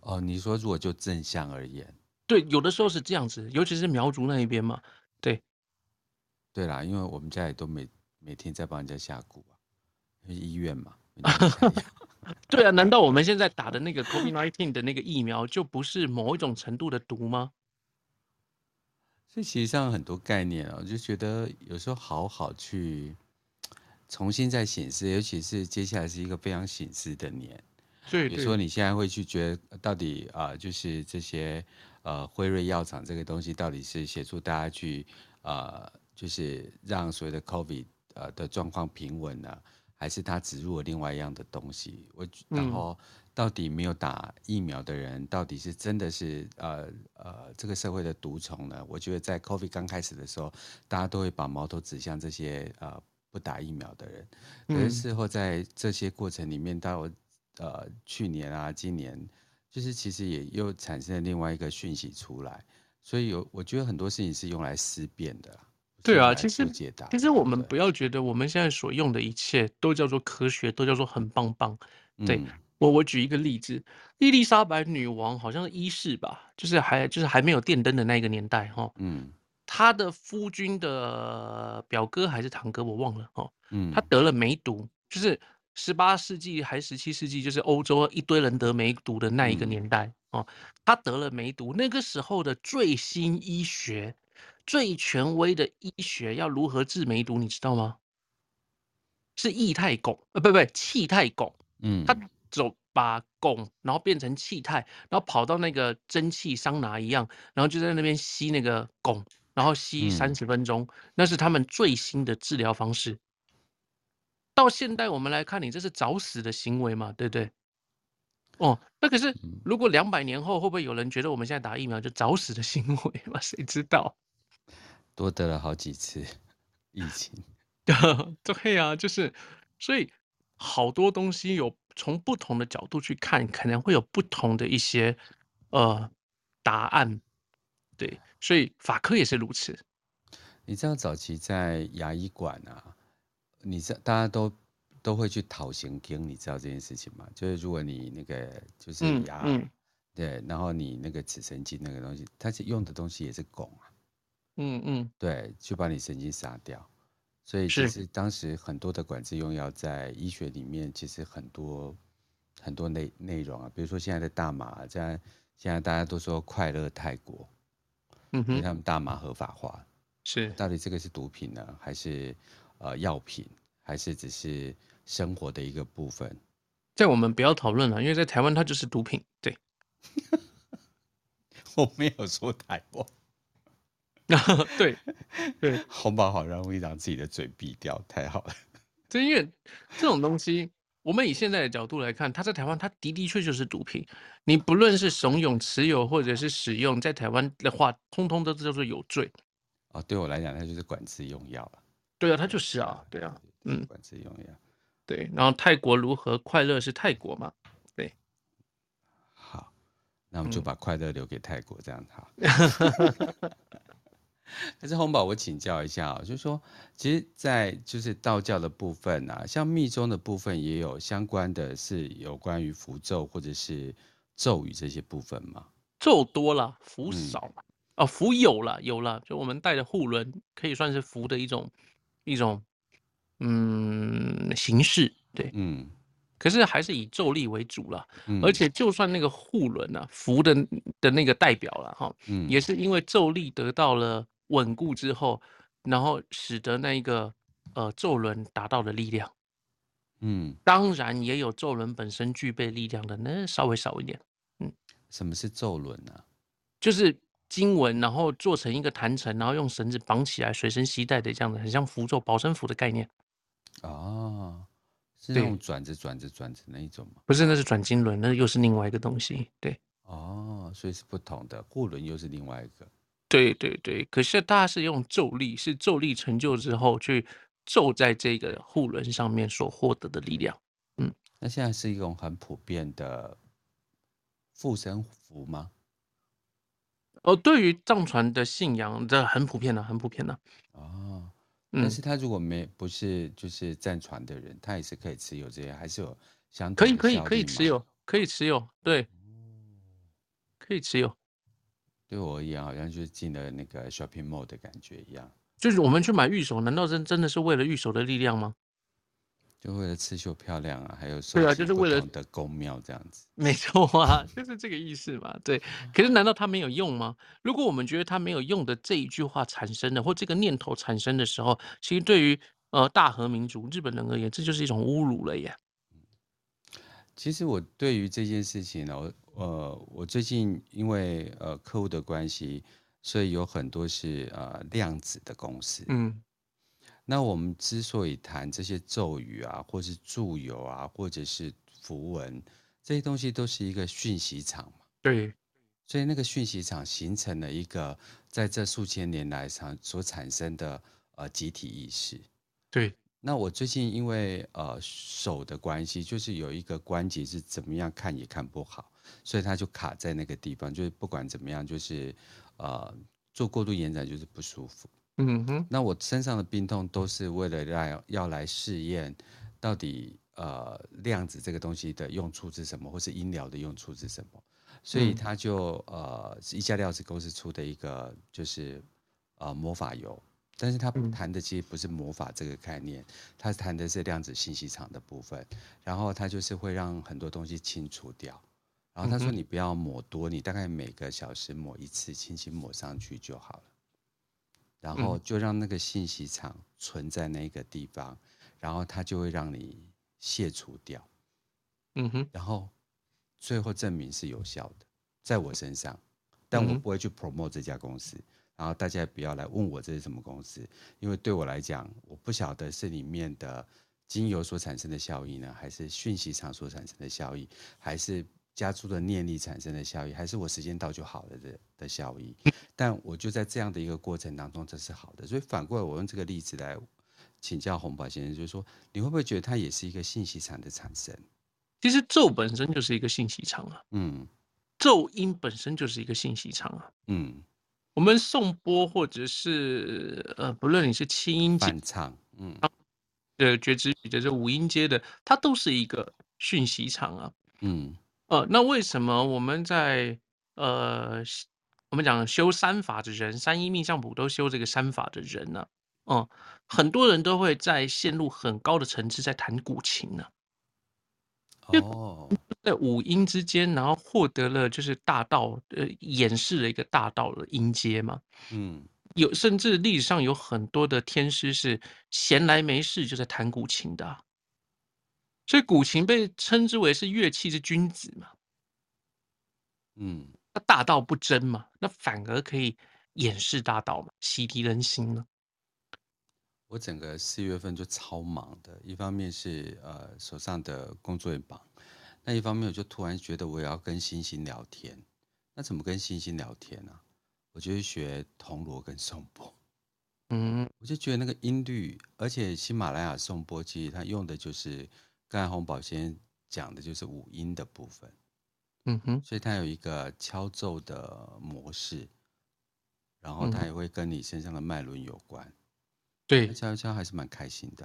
哦，你说如果就正向而言，对，有的时候是这样子，尤其是苗族那一边嘛。对，对啦，因为我们家也都每每天在帮人家下蛊啊。医院嘛。*laughs* *laughs* 对啊，难道我们现在打的那个 COVID-19 的那个疫苗就不是某一种程度的毒吗？所以其实上很多概念啊，我就觉得有时候好好去重新再审视，尤其是接下来是一个非常醒思的年。对，比如说你现在会去觉得到底啊、呃，就是这些呃辉瑞药厂这个东西到底是协助大家去呃，就是让所谓的 COVID 呃的状况平稳呢？还是他植入了另外一样的东西，我然后到底没有打疫苗的人，到底是真的是呃呃这个社会的毒虫呢？我觉得在 COVID 刚开始的时候，大家都会把矛头指向这些呃不打疫苗的人，可是事后在这些过程里面，到呃去年啊今年，就是其实也又产生了另外一个讯息出来，所以有我觉得很多事情是用来思辨的。对啊，其实其实我们不要觉得我们现在所用的一切都叫做科学，都叫做很棒棒。对、嗯、我，我举一个例子，伊丽莎白女王好像是一世吧，就是还就是还没有电灯的那个年代哈。嗯，她的夫君的表哥还是堂哥我忘了哈。嗯，他得了梅毒，就是十八世纪还是十七世纪，就是欧洲一堆人得梅毒的那一个年代哦。他得了梅毒，那个时候的最新医学。最权威的医学要如何治梅毒，你知道吗？是液态汞，呃，不不，气态汞。嗯，他走把汞，然后变成气态，然后跑到那个蒸汽桑拿一样，然后就在那边吸那个汞，然后吸三十分钟，嗯，那是他们最新的治疗方式。到现代我们来看，你这是找死的行为嘛，对不对？哦，那可是如果两百年后会不会有人觉得我们现在打疫苗就找死的行为嘛？*laughs* 谁知道？多得了好几次疫情，*laughs* 对呀、啊，就是所以好多东西有从不同的角度去看，可能会有不同的一些呃答案。对，所以法科也是如此。你知道早期在牙医馆啊，你知道大家都都会去讨神经，你知道这件事情吗？就是如果你那个就是牙、嗯嗯、对，然后你那个齿神经那个东西，它是用的东西也是汞啊。嗯嗯，对，就把你神经杀掉，所以其实当时很多的管制用药在医学里面，其实很多很多内内容啊，比如说现在的大麻，现在现在大家都说快乐泰国，嗯哼，因为他们大麻合法化，是，到底这个是毒品呢，还是呃药品，还是只是生活的一个部分？在我们不要讨论了，因为在台湾它就是毒品，对，*laughs* 我没有说台湾。*laughs* 对，对，红 *laughs* 宝好容易让自己的嘴闭掉，太好了。*laughs* 对，因为这种东西，我们以现在的角度来看，它在台湾，它的的确确是毒品。你不论是怂恿持有或者是使用，在台湾的话，通通都叫做有罪。哦，对我来讲，它就是管制用药了。对啊，它就是啊，对啊，嗯，管制用药。对，然后泰国如何快乐是泰国嘛？对。好，那我们就把快乐留给泰国，这样好。但是红宝，我请教一下啊，就是说，其实，在就是道教的部分啊，像密宗的部分也有相关的是有关于符咒或者是咒语这些部分吗？咒多了，符少、嗯、哦，符有了，有了，就我们带的护轮可以算是符的一种一种嗯形式，对，嗯，可是还是以咒力为主了，嗯、而且就算那个护轮啊，符的的那个代表了哈，嗯，也是因为咒力得到了。稳固之后，然后使得那个呃咒轮达到了力量，嗯，当然也有咒轮本身具备力量的，那稍微少一点，嗯。什么是咒轮呢？啊？就是经文，然后做成一个坛城，然后用绳子绑起来，随身携带的这样的，很像符咒、保身符的概念。哦，是那种转着转着转着那一种吗？不是，那是转经轮，那又是另外一个东西。对，哦，所以是不同的，护轮又是另外一个。对对对，可是它是用咒力，是咒力成就之后去咒在这个护轮上面所获得的力量。嗯，那现在是一种很普遍的护身符吗？哦，对于藏传的信仰，这很普遍的，很普遍的。哦，但是他如果没不是就是藏传的人，他也是可以持有这些，还是有相可以可以可以持有，可以持有，对，可以持有。对我而言，好像就是进了那个 shopping mall 的感觉一样。就是我们去买玉手，难道真真的是为了玉手的力量吗？就为了刺绣漂亮啊，还有对啊，就是为了的宫庙这样子。没错啊，就是这个意思嘛。对，可是难道它没有用吗？如果我们觉得它没有用的这一句话产生的，或这个念头产生的时候，其实对于呃大和民族日本人而言，这就是一种侮辱了耶。其实我对于这件事情呢，我呃，我最近因为呃客户的关系，所以有很多是呃量子的公司。嗯。那我们之所以谈这些咒语啊，或是祝由啊，或者是符文，这些东西都是一个讯息场嘛。对，所以那个讯息场形成了一个在这数千年来产所产生的呃集体意识。对。那我最近因为呃手的关系，就是有一个关节是怎么样看也看不好，所以它就卡在那个地方，就是不管怎么样，就是呃做过度延展就是不舒服。嗯哼，那我身上的病痛都是为了让要来试验，到底呃量子这个东西的用处是什么，或是医疗的用处是什么？所以它就呃是一家料子公司出的一个就是呃魔法油，但是他谈的其实不是魔法这个概念，他谈的是量子信息场的部分，然后他就是会让很多东西清除掉，然后他说你不要抹多，你大概每个小时抹一次，轻轻抹上去就好了。然后就让那个信息场存在那个地方，嗯、然后它就会让你卸除掉，嗯哼，然后最后证明是有效的，在我身上，但我不会去 promote 这家公司，嗯、然后大家也不要来问我这是什么公司，因为对我来讲，我不晓得是里面的精油所产生的效益呢，还是讯息场所产生的效益，还是。加粗的念力产生的效益，还是我时间到就好了的的效益。但我就在这样的一个过程当中，这是好的。所以反过来，我用这个例子来请教洪宝先生，就是说，你会不会觉得它也是一个信息场的产生？其实咒本身就是一个信息场啊，嗯，咒音本身就是一个信息场啊，嗯，我们颂钵或者是呃，不论你是七音梵唱，嗯，的，觉知语的这五音阶的，它都是一个讯息场啊，嗯。呃，那为什么我们在呃，我们讲修三法的人，三一命相谱都修这个三法的人呢？嗯、呃，很多人都会在陷入很高的层次，在弹古琴呢。哦，在五音之间，然后获得了就是大道，呃，演示了一个大道的音阶嘛。嗯，有甚至历史上有很多的天师是闲来没事就在弹古琴的。所以古琴被称之为是乐器之君子嘛，嗯，那大道不争嘛，那反而可以掩饰大道嘛，洗涤人心呢。我整个四月份就超忙的，一方面是呃手上的工作也忙，那一方面我就突然觉得我也要跟星星聊天，那怎么跟星星聊天呢、啊？我就学铜锣跟颂钵，嗯，我就觉得那个音律，而且喜马拉雅颂钵其实它用的就是。刚才洪宝先讲的就是五音的部分，嗯哼，所以它有一个敲奏的模式，然后它也会跟你身上的脉轮有关，对，敲一敲还是蛮开心的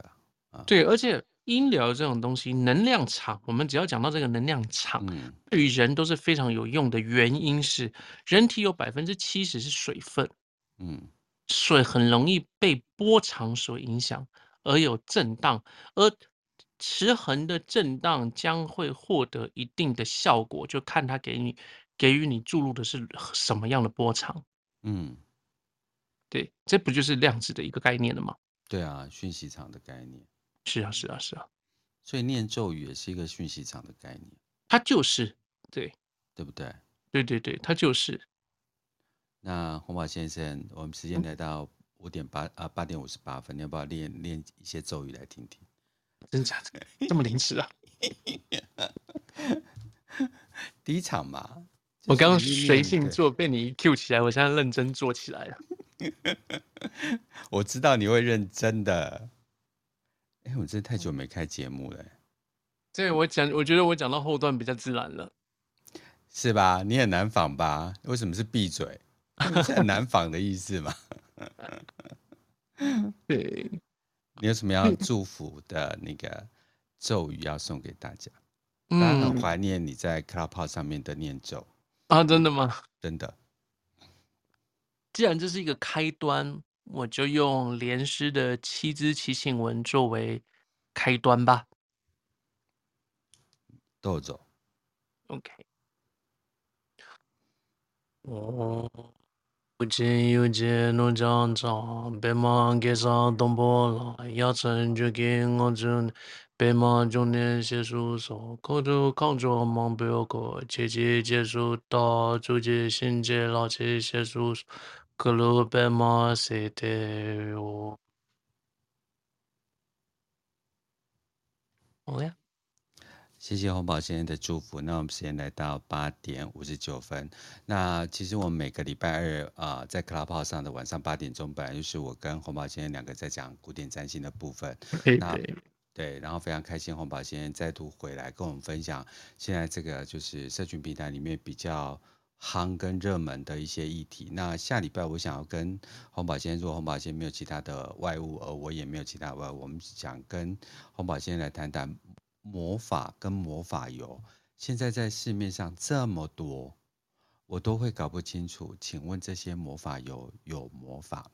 啊。对，而且音疗这种东西，能量场，我们只要讲到这个能量场，嗯，对于人都是非常有用的。原因是人体有百分之七十是水分，嗯，水很容易被波长所影响，而有震荡，而持恒的震荡将会获得一定的效果，就看它给你给予你注入的是什么样的波长。嗯，对，这不就是量子的一个概念了吗？对啊，讯息场的概念。是啊，是啊，是啊。所以念咒语也是一个讯息场的概念。它就是，对，对不对？对对对，它就是。那红宝先生，我们时间来到五点八啊八点五十八分，你要不要练练一些咒语来听听？*laughs* 真的假的？这么临时啊？*laughs* 第一场嘛，我刚刚随性做，被你 Q 起来，我现在认真做起来了。*laughs* 我知道你会认真的。哎、欸，我真的太久没开节目了。对，我讲，我觉得我讲到后段比较自然了，是吧？你很难仿吧？为什么是闭嘴？是很难仿的意思吗？*laughs* 对。你有什么要 *laughs* 祝福的那个咒语要送给大家？大家很怀念你在 Clubhouse 上面的念咒啊！真的吗？*laughs* 真的。既然这是一个开端，我就用莲师的七支祈请文作为开端吧。豆走。OK。哦，不见有见农江长，白马给上东坡来，要成就给我阵，白马中年写书说，口头扛着忙不要过，姐姐结束到主角新姐老七写书说，可路白马谁的我。好呀。谢谢红宝先生的祝福。那我们时间来到八点五十九分。那其实我们每个礼拜二啊、呃，在 Clubhouse 上的晚上八点钟，本来就是我跟红宝先生两个在讲古典占星的部分。对那对，然后非常开心洪宝先再度回来跟我们分享现在这个就是社群平台里面比较夯跟热门的一些议题。那下礼拜我想要跟洪宝先生，如果泓葆先生没有其他的外务，而我也没有其他外务，我们想跟洪宝先生来谈谈。魔法跟魔法油，现在在市面上这么多，我都会搞不清楚。请问这些魔法油有魔法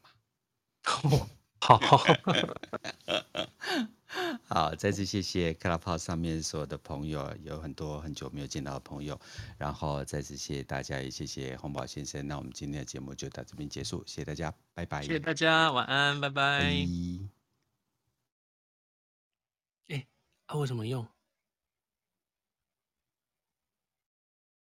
吗？*laughs* 好，*laughs* 好，再次谢谢 Clubhouse 上面所有的朋友，有很多很久没有见到的朋友，然后再次谢谢大家，也谢谢洪宝先生。那我们今天的节目就到这边结束，谢谢大家，拜拜。谢谢大家，晚安，拜拜。拜拜。它为什么用？